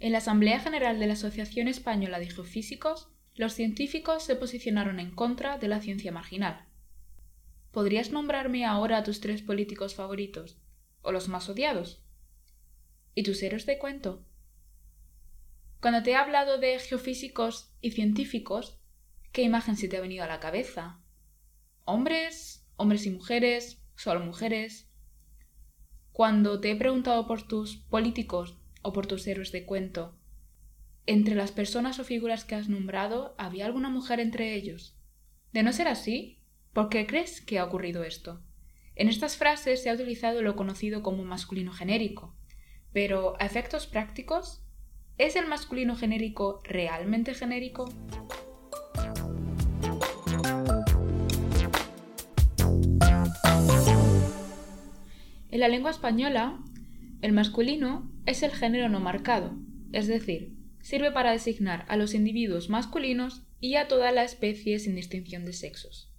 En la Asamblea General de la Asociación Española de Geofísicos, los científicos se posicionaron en contra de la ciencia marginal. ¿Podrías nombrarme ahora a tus tres políticos favoritos? ¿O los más odiados? ¿Y tus héroes de cuento? Cuando te he hablado de geofísicos y científicos, ¿qué imagen se te ha venido a la cabeza? ¿Hombres? ¿Hombres y mujeres? ¿Solo mujeres? Cuando te he preguntado por tus políticos o por tus héroes de cuento, entre las personas o figuras que has nombrado, ¿había alguna mujer entre ellos? De no ser así, ¿por qué crees que ha ocurrido esto? En estas frases se ha utilizado lo conocido como masculino genérico, pero a efectos prácticos, ¿es el masculino genérico realmente genérico? En la lengua española, el masculino es el género no marcado, es decir, sirve para designar a los individuos masculinos y a toda la especie sin distinción de sexos.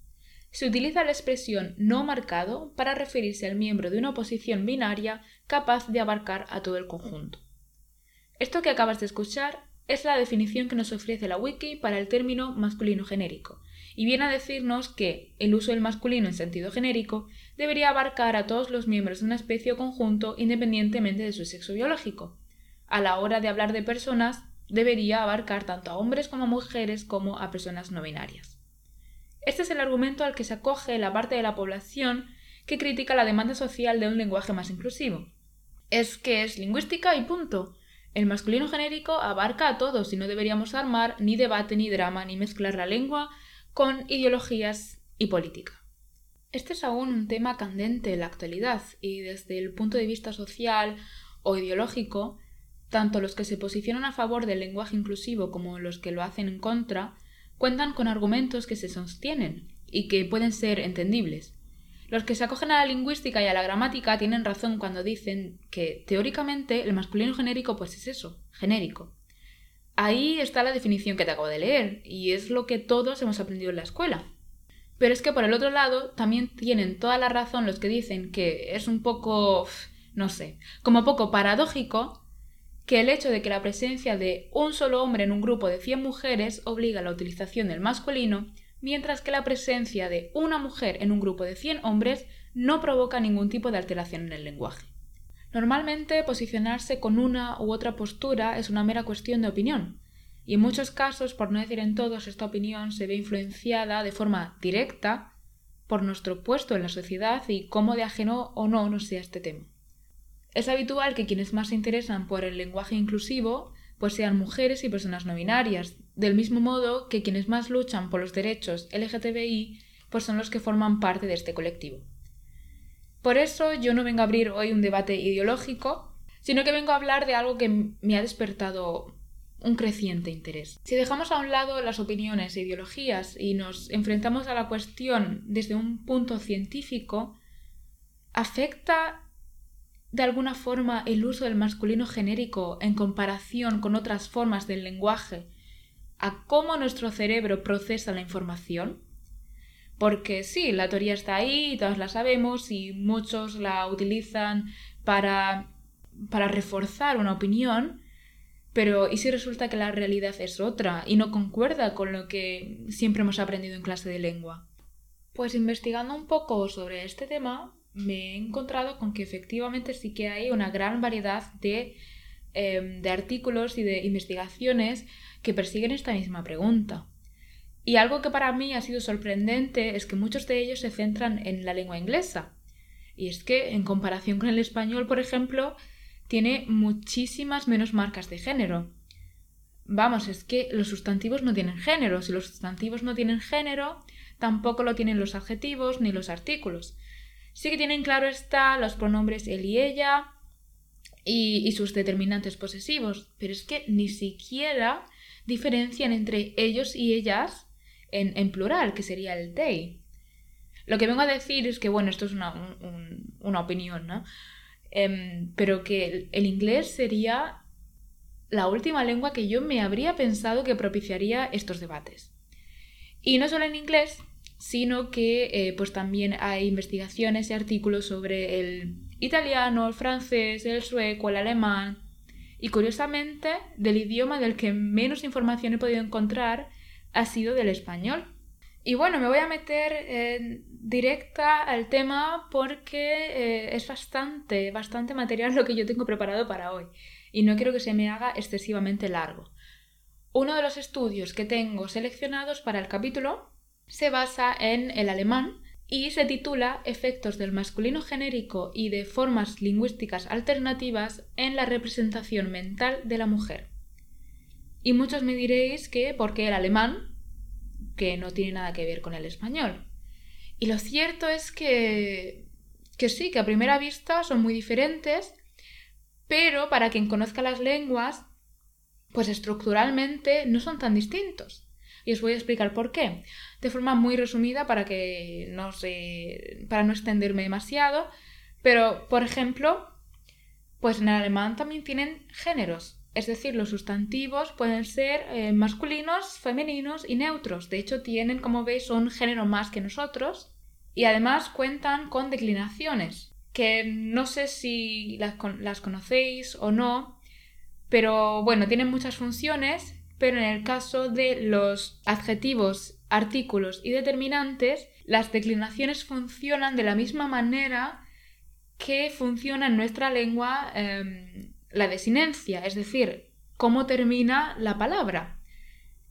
Se utiliza la expresión no marcado para referirse al miembro de una oposición binaria capaz de abarcar a todo el conjunto. Esto que acabas de escuchar es la definición que nos ofrece la wiki para el término masculino genérico, y viene a decirnos que el uso del masculino en sentido genérico debería abarcar a todos los miembros de una especie o conjunto independientemente de su sexo biológico. A la hora de hablar de personas, debería abarcar tanto a hombres como a mujeres como a personas no binarias. Este es el argumento al que se acoge la parte de la población que critica la demanda social de un lenguaje más inclusivo. Es que es lingüística y punto. El masculino genérico abarca a todos y no deberíamos armar ni debate ni drama ni mezclar la lengua con ideologías y política. Este es aún un tema candente en la actualidad y desde el punto de vista social o ideológico, tanto los que se posicionan a favor del lenguaje inclusivo como los que lo hacen en contra cuentan con argumentos que se sostienen y que pueden ser entendibles. Los que se acogen a la lingüística y a la gramática tienen razón cuando dicen que teóricamente el masculino genérico pues es eso, genérico. Ahí está la definición que te acabo de leer, y es lo que todos hemos aprendido en la escuela. Pero es que por el otro lado también tienen toda la razón los que dicen que es un poco, no sé, como poco paradójico que el hecho de que la presencia de un solo hombre en un grupo de 100 mujeres obliga a la utilización del masculino, mientras que la presencia de una mujer en un grupo de 100 hombres no provoca ningún tipo de alteración en el lenguaje. Normalmente posicionarse con una u otra postura es una mera cuestión de opinión, y en muchos casos, por no decir en todos, esta opinión se ve influenciada de forma directa por nuestro puesto en la sociedad y cómo de ajeno o no nos sea este tema. Es habitual que quienes más se interesan por el lenguaje inclusivo pues sean mujeres y personas no binarias, del mismo modo que quienes más luchan por los derechos LGTBI pues son los que forman parte de este colectivo. Por eso yo no vengo a abrir hoy un debate ideológico, sino que vengo a hablar de algo que me ha despertado un creciente interés. Si dejamos a un lado las opiniones e ideologías y nos enfrentamos a la cuestión desde un punto científico, ¿afecta de alguna forma el uso del masculino genérico en comparación con otras formas del lenguaje a cómo nuestro cerebro procesa la información? Porque sí, la teoría está ahí, todos la sabemos y muchos la utilizan para, para reforzar una opinión, pero ¿y si resulta que la realidad es otra y no concuerda con lo que siempre hemos aprendido en clase de lengua? Pues investigando un poco sobre este tema, me he encontrado con que efectivamente sí que hay una gran variedad de, em, de artículos y de investigaciones que persiguen esta misma pregunta. Y algo que para mí ha sido sorprendente es que muchos de ellos se centran en la lengua inglesa. Y es que, en comparación con el español, por ejemplo, tiene muchísimas menos marcas de género. Vamos, es que los sustantivos no tienen género. Si los sustantivos no tienen género, tampoco lo tienen los adjetivos ni los artículos. Sí que tienen claro está los pronombres él y ella y, y sus determinantes posesivos, pero es que ni siquiera diferencian entre ellos y ellas en, plural, que sería el they. Lo que vengo a decir es que, bueno, esto es una, una opinión. Em, pero que el, inglés sería la última lengua que yo me habría pensado que propiciaría estos debates. Y no solo en inglés, sino que eh, pues también hay investigaciones y artículos sobre el italiano, el francés, el sueco, el alemán Y curiosamente, del idioma del que menos información he podido encontrar ha sido del español. Y bueno, me voy a meter eh, directa al tema porque eh, es bastante, bastante material lo que yo tengo preparado para hoy y no quiero que se me haga excesivamente largo. Uno de los estudios que tengo seleccionados para el capítulo se basa en el alemán y se titula Efectos del masculino genérico y de formas lingüísticas alternativas en la representación mental de la mujer. Y muchos me diréis que porque el alemán, que no tiene nada que ver con el español. Y lo cierto es que, que sí, que a primera vista son muy diferentes, pero para quien conozca las lenguas, pues estructuralmente no son tan distintos. Y os voy a explicar por qué. De forma muy resumida para que no se, para no extenderme demasiado. Pero, por ejemplo, pues en el alemán también tienen géneros. Es decir, los sustantivos pueden ser eh, masculinos, femeninos y neutros. De hecho, tienen, como veis, un género más que nosotros. Y además cuentan con declinaciones, que no sé si las, conocéis o no, pero bueno, tienen muchas funciones, pero en el caso de los adjetivos, artículos y determinantes, las declinaciones funcionan de la misma manera que funciona en nuestra lengua em, la desinencia, es decir, cómo termina la palabra,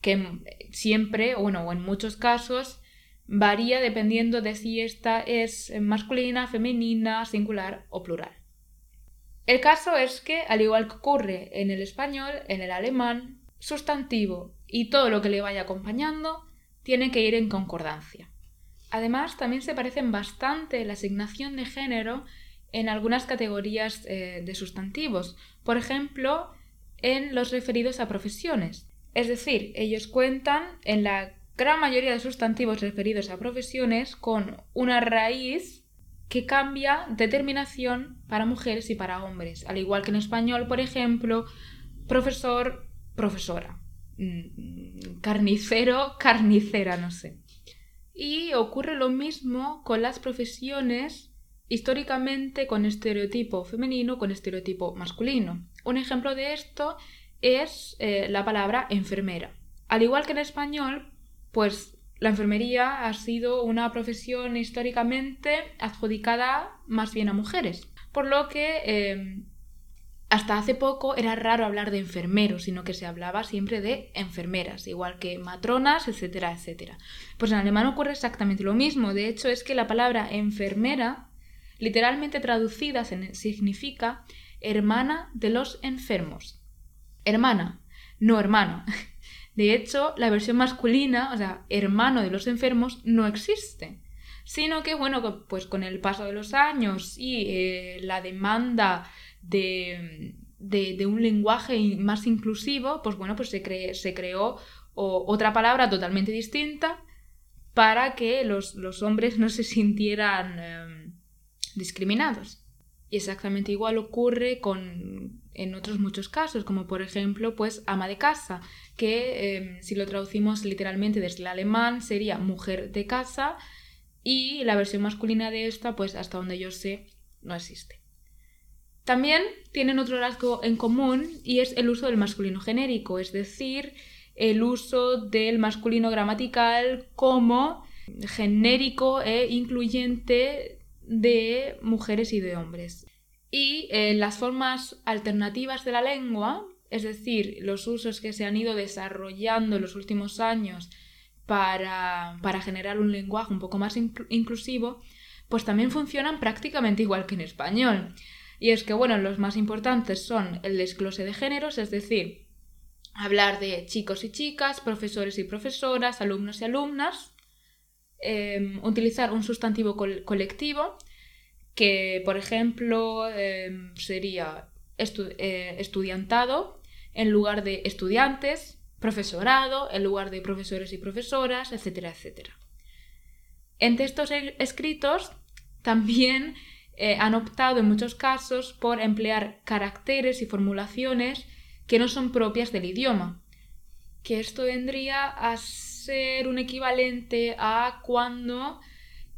que siempre, bueno, o en muchos casos, varía dependiendo de si esta es masculina, femenina, singular o plural. El caso es que, al igual que ocurre en el español, en el alemán, sustantivo y todo lo que le vaya acompañando tiene que ir en concordancia. Además, también se parecen bastante la asignación de género en algunas categorías eh, de sustantivos, por ejemplo, en los referidos a profesiones. Es decir, ellos cuentan en la gran mayoría de sustantivos referidos a profesiones con una raíz que cambia determinación para mujeres y para hombres, al igual que en español, por ejemplo, profesor, profesora, mm, carnicero, carnicera, no sé. Y ocurre lo mismo con las profesiones históricamente con estereotipo femenino, con estereotipo masculino. Un ejemplo de esto es eh, la palabra enfermera. Al igual que en español, pues la enfermería ha sido una profesión históricamente adjudicada más bien a mujeres, por lo que em, hasta hace poco era raro hablar de enfermeros, sino que se hablaba siempre de enfermeras, igual que matronas, etcétera, etcétera. Pues en alemán ocurre exactamente lo mismo. De hecho, es que la palabra enfermera, literalmente traducida, significa hermana de los enfermos. Hermana, no hermano. De hecho, la versión masculina, o sea, hermano de los enfermos, no existe. Sino que, bueno, pues con el paso de los años y eh, la demanda de, un lenguaje más inclusivo, pues bueno, pues se, se creó otra palabra totalmente distinta para que los, hombres no se sintieran em, discriminados. Y exactamente igual ocurre con, en otros muchos casos, como por ejemplo, pues ama de casa, que em, si lo traducimos literalmente desde el alemán sería mujer de casa y la versión masculina de esta, pues hasta donde yo sé, no existe. También tienen otro rasgo en común y es el uso del masculino genérico, es decir, el uso del masculino gramatical como genérico e incluyente de mujeres y de hombres. Y eh, las formas alternativas de la lengua, es decir, los usos que se han ido desarrollando en los últimos años para, generar un lenguaje un poco más inclusivo, pues también funcionan prácticamente igual que en español. Y es que, bueno, los más importantes son el desglose de géneros, es decir, hablar de chicos y chicas, profesores y profesoras, alumnos y alumnas, em, utilizar un sustantivo colectivo, que, por ejemplo, em, sería eh, estudiantado, en lugar de estudiantes, profesorado en lugar de profesores y profesoras, etcétera, etcétera. En textos e-, escritos también eh, han optado en muchos casos por emplear caracteres y formulaciones que no son propias del idioma, que esto vendría a un equivalente a cuando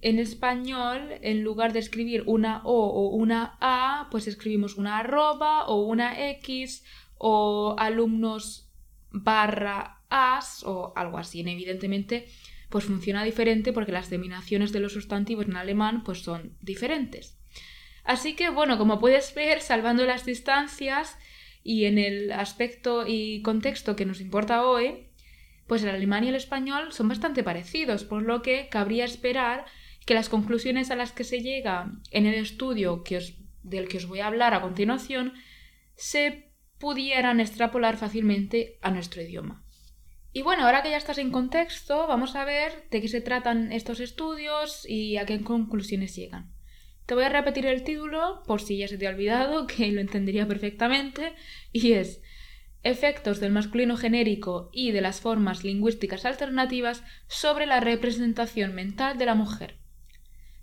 en español, en lugar de escribir una O o una A, pues escribimos una arroba o una X o alumnos barra as o algo así. evidentemente, pues funciona diferente porque las terminaciones de los sustantivos en alemán pues son diferentes. Así que, bueno, como puedes ver, salvando las distancias y en el aspecto y contexto que nos importa hoy, pues el alemán y el español son bastante parecidos, por lo que cabría esperar que las conclusiones a las que se llega en el estudio que del que os voy a hablar a continuación se pudieran extrapolar fácilmente a nuestro idioma. Y bueno, ahora que ya estás en contexto, vamos a ver de qué se tratan estos estudios y a qué conclusiones llegan. Te voy a repetir el título por si ya se te ha olvidado, que lo entendería perfectamente, y es Efectos del masculino genérico y de las formas lingüísticas alternativas sobre la representación mental de la mujer.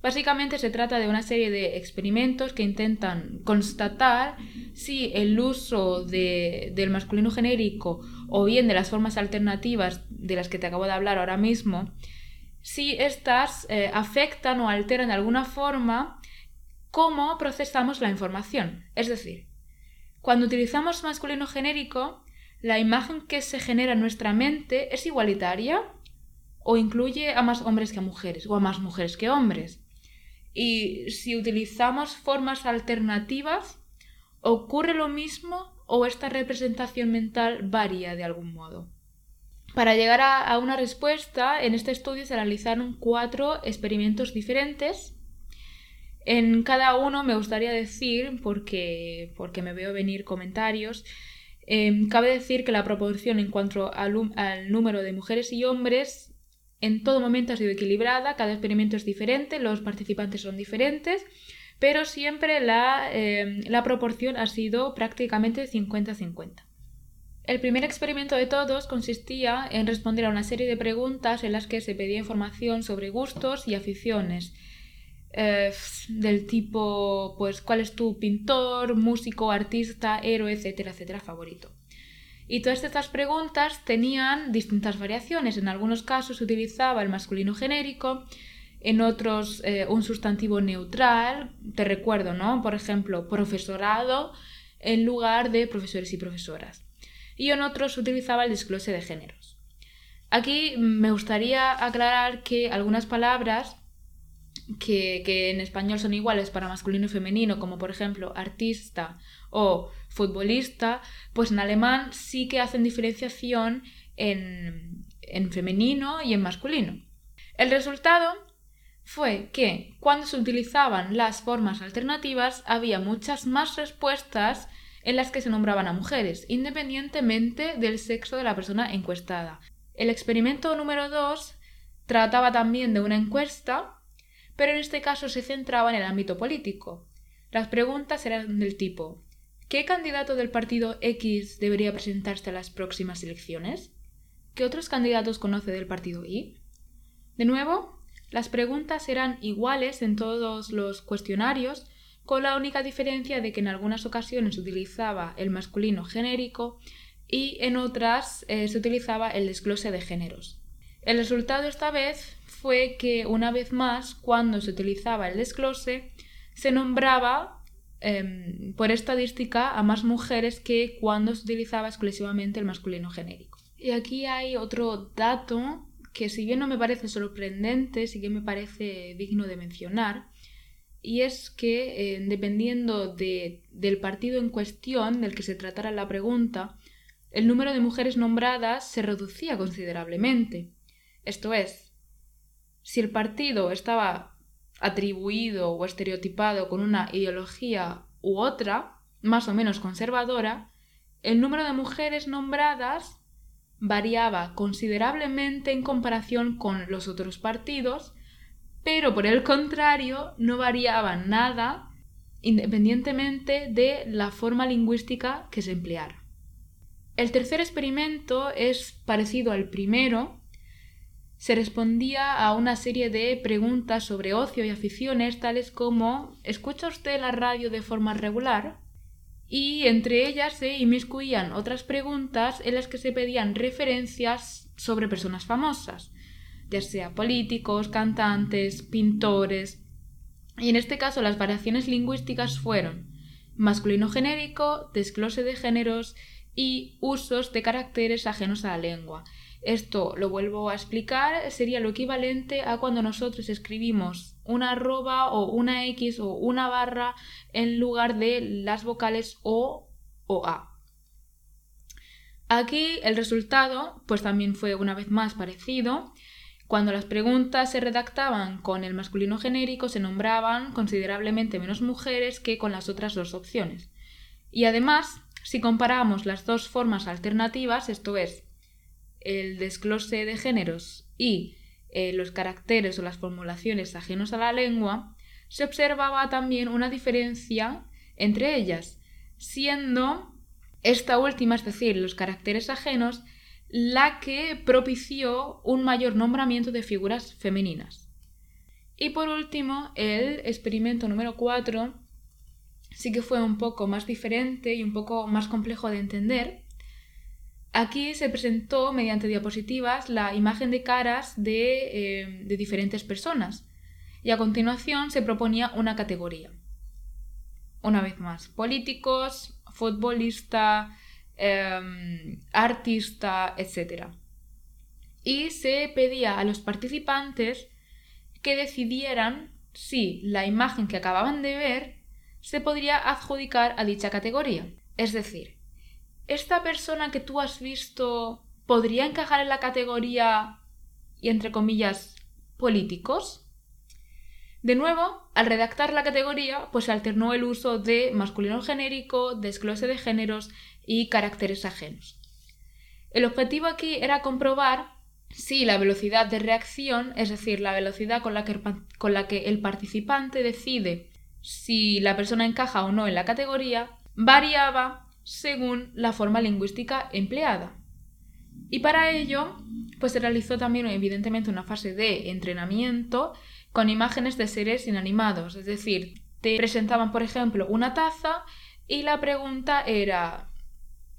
Básicamente se trata de una serie de experimentos que intentan constatar si el uso del masculino genérico o bien de las formas alternativas de las que te acabo de hablar ahora mismo, si éstas eh, afectan o alteran de alguna forma cómo procesamos la información. Es decir, cuando utilizamos masculino genérico, la imagen que se genera en nuestra mente es igualitaria o incluye a más hombres que a mujeres o a más mujeres que hombres. Y si utilizamos formas alternativas, ¿ocurre lo mismo o esta representación mental varía de algún modo? Para llegar a, una respuesta, en este estudio se realizaron cuatro experimentos diferentes. En cada uno me gustaría decir, porque, porque me veo venir comentarios, em, cabe decir que la proporción en cuanto al, número de mujeres y hombres en todo momento ha sido equilibrada, cada experimento es diferente, los participantes son diferentes, pero siempre la, eh, la proporción ha sido prácticamente 50-50. El primer experimento de todos consistía en responder a una serie de preguntas en las que se pedía información sobre gustos y aficiones. Eh, del tipo, pues, ¿cuál es tu pintor, músico, artista, héroe, etcétera, etcétera, favorito? Y todas estas preguntas tenían distintas variaciones. En algunos casos se utilizaba el masculino genérico, en otros eh, un sustantivo neutral, te recuerdo, ¿no? Por ejemplo, profesorado en lugar de profesores y profesoras. Y en otros se utilizaba el desglose de géneros. Aquí me gustaría aclarar que algunas palabras que, que, en español son iguales para masculino y femenino, como por ejemplo artista o futbolista, pues en alemán sí que hacen diferenciación en, en femenino y en masculino. El resultado fue que cuando se utilizaban las formas alternativas había muchas más respuestas en las que se nombraban a mujeres, independientemente del sexo de la persona encuestada. El experimento número 2 trataba también de una encuesta, pero en este caso se centraba en el ámbito político. Las preguntas eran del tipo ¿Qué candidato del partido X debería presentarse a las próximas elecciones? ¿Qué otros candidatos conoce del partido Y? De nuevo, las preguntas eran iguales en todos los cuestionarios, con la única diferencia de que en algunas ocasiones se utilizaba el masculino genérico y en otras eh, se utilizaba el desglose de géneros. El resultado esta vez fue que una vez más, cuando se utilizaba el desglose, se nombraba Em, por estadística a más mujeres que cuando se utilizaba exclusivamente el masculino genérico. Y aquí hay otro dato que si bien no me parece sorprendente, sí que me parece digno de mencionar, y es que eh, dependiendo del partido en cuestión del que se tratara la pregunta, el número de mujeres nombradas se reducía considerablemente. Esto es, si el partido estaba atribuido o estereotipado con una ideología u otra, más o menos conservadora, el número de mujeres nombradas variaba considerablemente en comparación con los otros partidos, pero por el contrario no variaba nada independientemente de la forma lingüística que se empleara. El tercer experimento es parecido al primero, se respondía a una serie de preguntas sobre ocio y aficiones, tales como ¿escucha usted la radio de forma regular? Y entre ellas se inmiscuían otras preguntas en las que se pedían referencias sobre personas famosas, ya sea políticos, cantantes, pintores. Y en este caso las variaciones lingüísticas fueron masculino genérico, desglose de géneros y usos de caracteres ajenos a la lengua. Esto lo vuelvo a explicar, sería lo equivalente a cuando nosotros escribimos una arroba o una X o una barra en lugar de las vocales O o A. Aquí el resultado pues también fue una vez más parecido. Cuando las preguntas se redactaban con el masculino genérico se nombraban considerablemente menos mujeres que con las otras dos opciones. Y además, si comparamos las dos formas alternativas, esto es, el desglose de géneros y eh, los caracteres o las formulaciones ajenos a la lengua, se observaba también una diferencia entre ellas, siendo esta última, es decir, los caracteres ajenos, la que propició un mayor nombramiento de figuras femeninas. Y por último, el experimento número 4 sí que fue un poco más diferente y un poco más complejo de entender. Aquí se presentó mediante diapositivas la imagen de caras de, eh, de diferentes personas y a continuación se proponía una categoría. Una vez más, políticos, futbolista, em, artista, etc. Y se pedía a los participantes que decidieran si la imagen que acababan de ver se podría adjudicar a dicha categoría. Es decir, esta persona que tú has visto podría encajar en la categoría y entre comillas políticos. De nuevo, al redactar la categoría, pues se alternó el uso de masculino genérico, desglose de géneros y caracteres ajenos. El objetivo aquí era comprobar si la velocidad de reacción, es decir, la velocidad con la que, con la que el participante decide si la persona encaja o no en la categoría, variaba según la forma lingüística empleada. Y para ello, pues se realizó también evidentemente una fase de entrenamiento con imágenes de seres inanimados, es decir, te presentaban, por ejemplo, una taza y la pregunta era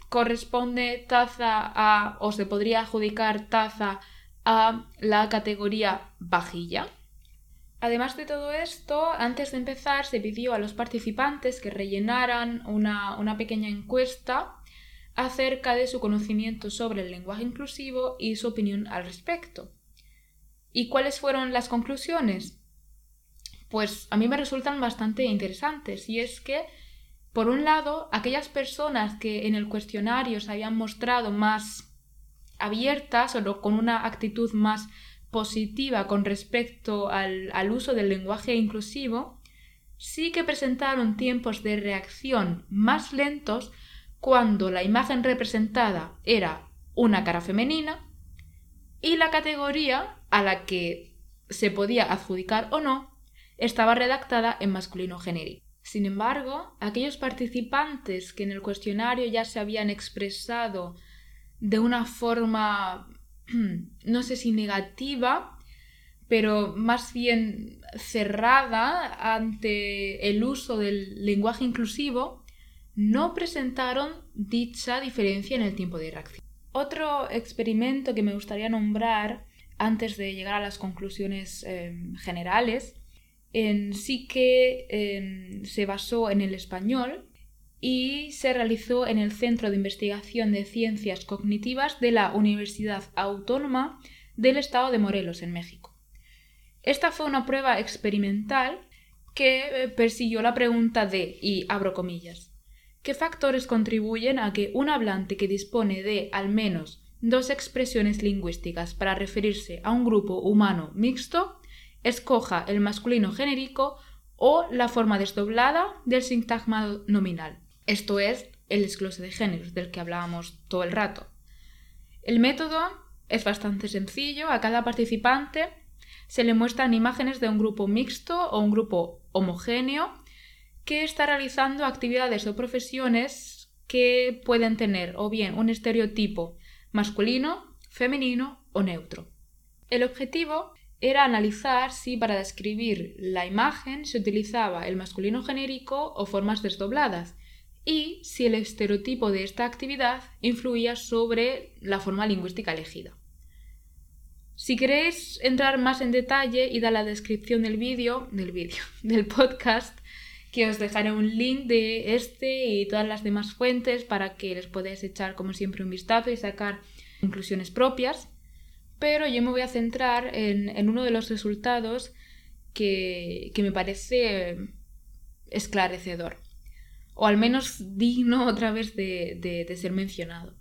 ¿corresponde taza a o se podría adjudicar taza a la categoría vajilla? Además de todo esto, antes de empezar se pidió a los participantes que rellenaran una, una pequeña encuesta acerca de su conocimiento sobre el lenguaje inclusivo y su opinión al respecto. ¿Y cuáles fueron las conclusiones? Pues a mí me resultan bastante interesantes y es que, por un lado, aquellas personas que en el cuestionario se habían mostrado más abiertas o con una actitud más positiva con respecto al, uso del lenguaje inclusivo, sí que presentaron tiempos de reacción más lentos cuando la imagen representada era una cara femenina y la categoría a la que se podía adjudicar o no estaba redactada en masculino genérico. Sin embargo, aquellos participantes que en el cuestionario ya se habían expresado de una forma, no sé si negativa, pero más bien cerrada ante el uso del lenguaje inclusivo, no presentaron dicha diferencia en el tiempo de reacción. Otro experimento que me gustaría nombrar antes de llegar a las conclusiones em, generales, en sí que em, se basó en el español y se realizó en el Centro de Investigación de Ciencias Cognitivas de la Universidad Autónoma del Estado de Morelos, en México. Esta fue una prueba experimental que eh, persiguió la pregunta de, y abro comillas, ¿qué factores contribuyen a que un hablante que dispone de al menos dos expresiones lingüísticas para referirse a un grupo humano mixto, escoja el masculino genérico o la forma desdoblada del sintagma nominal. Esto es el desglose de géneros del que hablábamos todo el rato. El método es bastante sencillo. A cada participante se le muestran imágenes de un grupo mixto o un grupo homogéneo que está realizando actividades o profesiones que pueden tener o bien un estereotipo masculino, femenino o neutro. El objetivo era analizar si para describir la imagen se utilizaba el masculino genérico o formas desdobladas y si el estereotipo de esta actividad influía sobre la forma lingüística elegida. Si queréis entrar más en detalle y dar la descripción del vídeo, del vídeo, del podcast, que os dejaré un link de este y todas las demás fuentes para que les podáis echar como siempre un vistazo y sacar conclusiones propias. Pero yo me voy a centrar en, uno de los resultados que, me parece esclarecedor, o al menos digno otra vez de ser mencionado.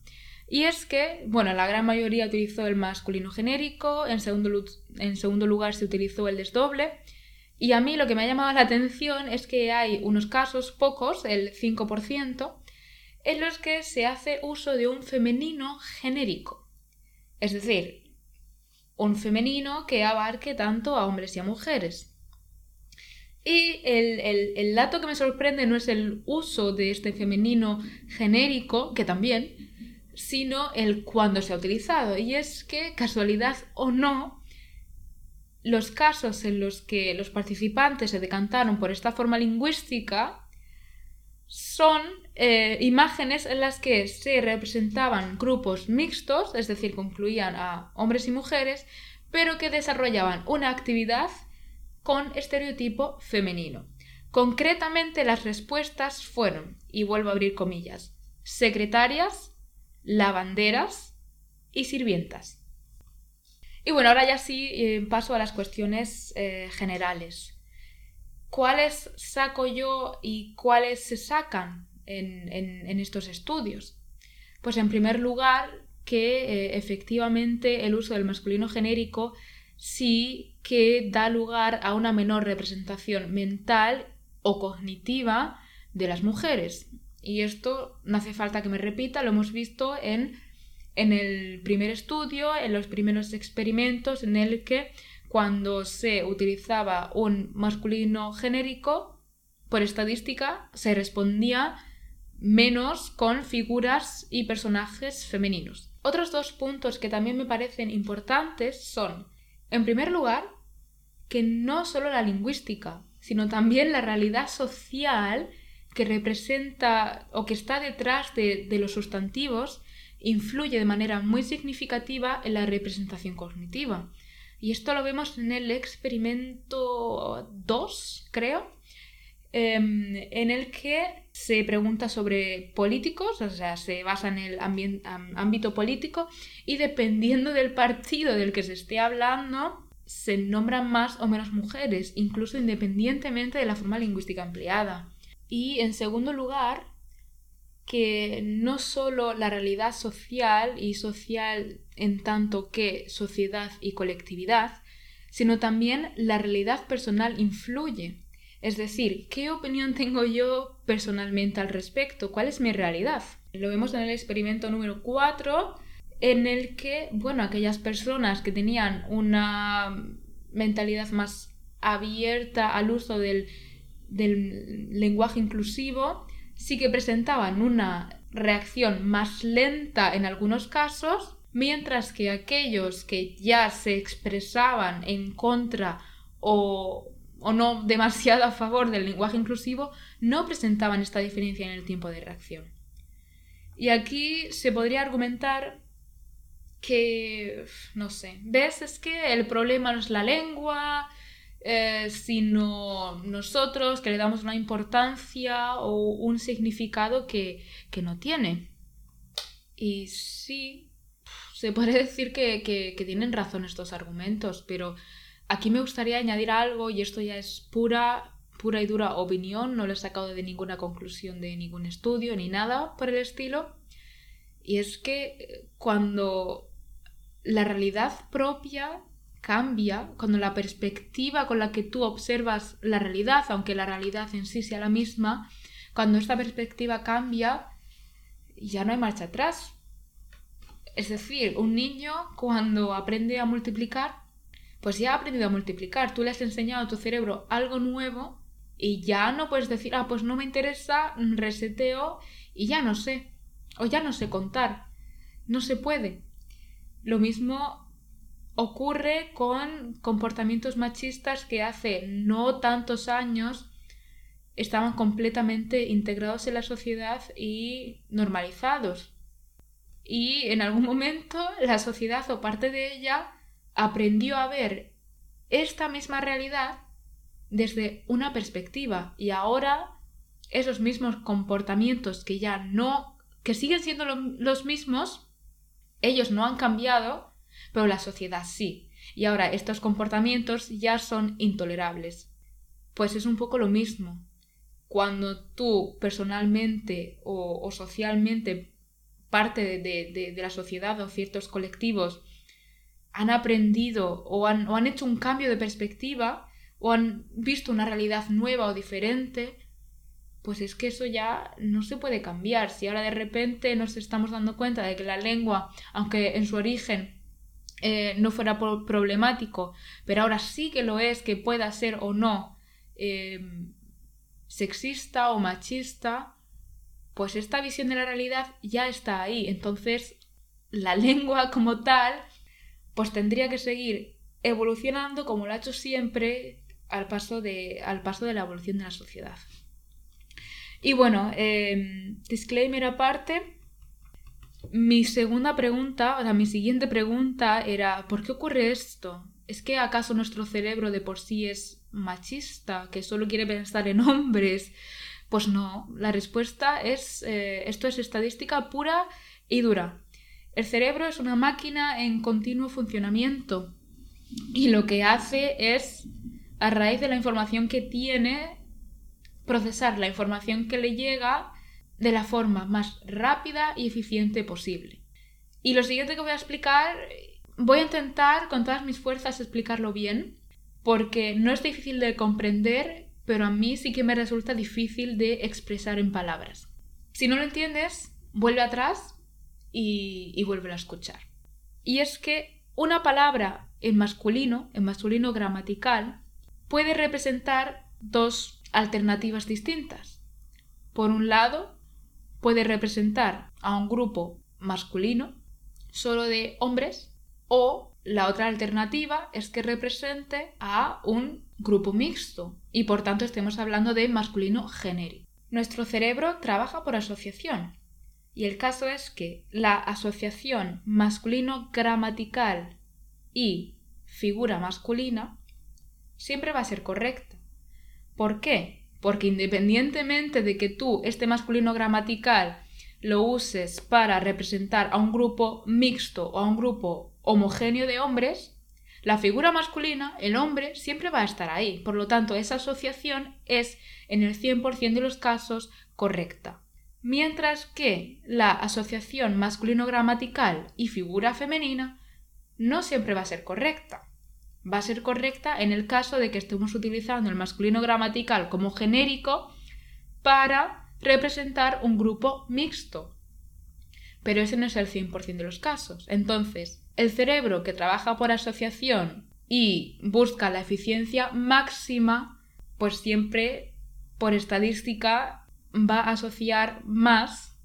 Y es que, bueno, la gran mayoría utilizó el masculino genérico, en segundo, en segundo lugar se utilizó el desdoble, y a mí lo que me ha llamado la atención es que hay unos casos, pocos, el 5%, en los que se hace uso de un femenino genérico. Es decir, un femenino que abarque tanto a hombres y a mujeres. Y el, el, dato que me sorprende no es el uso de este femenino genérico, que también, sino el cuándo se ha utilizado. Y es que, casualidad o no, los casos en los que los participantes se decantaron por esta forma lingüística son eh, imágenes en las que se representaban grupos mixtos, es decir, concluían a hombres y mujeres, pero que desarrollaban una actividad con estereotipo femenino. Concretamente las respuestas fueron, y vuelvo a abrir comillas, secretarias, lavanderas y sirvientas. Y bueno, ahora ya sí eh, paso a las cuestiones eh, generales. ¿Cuáles saco yo y cuáles se sacan en, estos estudios? Pues en primer lugar, que eh, efectivamente el uso del masculino genérico sí que da lugar a una menor representación mental o cognitiva de las mujeres. Y esto no hace falta que me repita, lo hemos visto en, en el primer estudio, en los primeros experimentos en el que cuando se utilizaba un masculino genérico, por estadística, se respondía menos con figuras y personajes femeninos. Otros dos puntos que también me parecen importantes son, en primer lugar, que no solo la lingüística, sino también la realidad social que representa o que está detrás de, los sustantivos influye de manera muy significativa en la representación cognitiva. Y esto lo vemos en el experimento 2, creo, em, en el que se pregunta sobre políticos, o sea, se basa en el ámbito político y dependiendo del partido del que se esté hablando, se nombran más o menos mujeres, incluso independientemente de la forma lingüística empleada. Y en segundo lugar, que no solo la realidad social y social en tanto que sociedad y colectividad, sino también la realidad personal influye. Es decir, ¿qué opinión tengo yo personalmente al respecto? ¿Cuál es mi realidad? Lo vemos en el experimento número 4, en el que, bueno, aquellas personas que tenían una mentalidad más abierta al uso del del lenguaje inclusivo sí que presentaban una reacción más lenta en algunos casos, mientras que aquellos que ya se expresaban en contra o, o no demasiado a favor del lenguaje inclusivo no presentaban esta diferencia en el tiempo de reacción. Y aquí se podría argumentar que, no sé, ves, es que el problema no es la lengua, eh, sino nosotros que le damos una importancia o un significado que, no tiene. Y sí, se puede decir que, que, tienen razón estos argumentos, pero aquí me gustaría añadir algo y esto ya es pura pura y dura opinión, no lo he sacado de ninguna conclusión de ningún estudio ni nada por el estilo. Y es que eh, cuando la realidad propia cambia, cuando la perspectiva con la que tú observas la realidad, aunque la realidad en sí sea la misma, cuando esta perspectiva cambia, ya no hay marcha atrás. Es decir, un niño cuando aprende a multiplicar, pues ya ha aprendido a multiplicar. Tú le has enseñado a tu cerebro algo nuevo y ya no puedes decir, ah, pues no me interesa, reseteo y ya no sé. O ya no sé contar. No se puede. Lo mismo ocurre con comportamientos machistas que hace no tantos años estaban completamente integrados en la sociedad y normalizados. Y en algún momento la sociedad o parte de ella aprendió a ver esta misma realidad desde una perspectiva y ahora esos mismos comportamientos que ya no, que siguen siendo los mismos, ellos no han cambiado, pero la sociedad sí. Y ahora estos comportamientos ya son intolerables. Pues es un poco lo mismo. Cuando tú personalmente o, socialmente parte de, la sociedad o ciertos colectivos han aprendido o han, o han hecho un cambio de perspectiva o han visto una realidad nueva o diferente, pues es que eso ya no se puede cambiar. Si ahora de repente nos estamos dando cuenta de que la lengua, aunque en su origen eh, no fuera problemático, pero ahora sí que lo es, que pueda ser o no em, sexista o machista, pues esta visión de la realidad ya está ahí. Entonces, la lengua como tal, pues tendría que seguir evolucionando como lo ha hecho siempre al paso de, al paso de la evolución de la sociedad. Y bueno, em, disclaimer aparte, mi segunda pregunta, o sea, mi siguiente pregunta era, ¿por qué ocurre esto? ¿Es que acaso nuestro cerebro de por sí es machista, que solo quiere pensar en hombres? Pues no, la respuesta es, eh, esto es estadística pura y dura. El cerebro es una máquina en continuo funcionamiento y lo que hace es, a raíz de la información que tiene, procesar la información que le llega de la forma más rápida y eficiente posible. Y lo siguiente que voy a explicar, voy a intentar con todas mis fuerzas explicarlo bien, porque no es difícil de comprender, pero a mí sí que me resulta difícil de expresar en palabras. Si no lo entiendes, vuelve atrás y, y vuelve a escuchar. Y es que una palabra en masculino, en masculino gramatical, puede representar dos alternativas distintas. Por un lado, puede representar a un grupo masculino solo de hombres o la otra alternativa es que represente a un grupo mixto y por tanto estemos hablando de masculino genérico. Nuestro cerebro trabaja por asociación y el caso es que la asociación masculino gramatical y figura masculina siempre va a ser correcta. ¿Por qué? Porque independientemente de que tú este masculino gramatical lo uses para representar a un grupo mixto o a un grupo homogéneo de hombres, la figura masculina, el hombre, siempre va a estar ahí. Por lo tanto, esa asociación es en el 100% de los casos correcta. Mientras que la asociación masculino gramatical y figura femenina no siempre va a ser correcta va a ser correcta en el caso de que estemos utilizando el masculino gramatical como genérico para representar un grupo mixto. Pero ese no es el 100% de los casos. Entonces, el cerebro que trabaja por asociación y busca la eficiencia máxima, pues siempre, por estadística, va a asociar más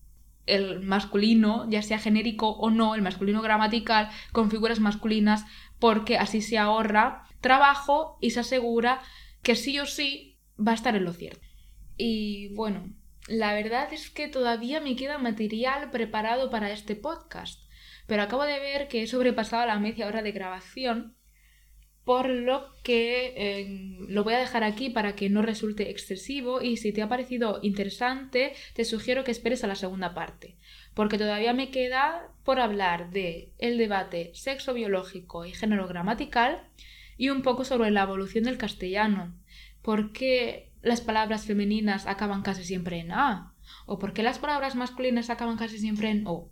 el masculino, ya sea genérico o no, el masculino gramatical, con figuras masculinas porque así se ahorra trabajo y se asegura que sí o sí va a estar en lo cierto. Y bueno, la verdad es que todavía me queda material preparado para este podcast, pero acabo de ver que he sobrepasado la media hora de grabación, por lo que eh, lo voy a dejar aquí para que no resulte excesivo y si te ha parecido interesante, te sugiero que esperes a la segunda parte porque todavía me queda por hablar de el debate sexo biológico y género gramatical y un poco sobre la evolución del castellano. ¿Por qué las palabras femeninas acaban casi siempre en A? ¿O por qué las palabras masculinas acaban casi siempre en O?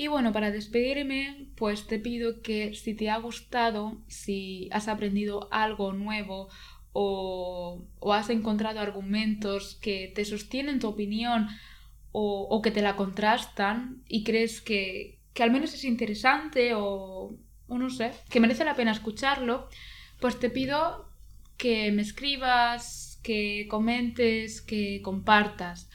Y bueno, para despedirme, pues te pido que si te ha gustado, si has aprendido algo nuevo o, has encontrado argumentos que te sostienen tu opinión o, que te la contrastan y crees que, que al menos es interesante o, o no sé, que merece la pena escucharlo, pues te pido que me escribas, que comentes, que compartas,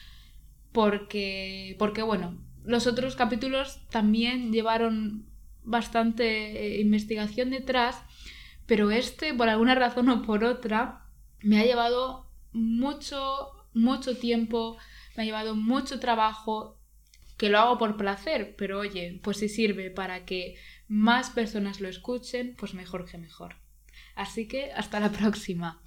porque, porque bueno, los otros capítulos también llevaron bastante eh, investigación detrás, pero este, por alguna razón o por otra, me ha llevado mucho, mucho tiempo me ha llevado mucho trabajo, que lo hago por placer, pero oye, pues si sirve para que más personas lo escuchen, pues mejor que mejor. Así que hasta la próxima.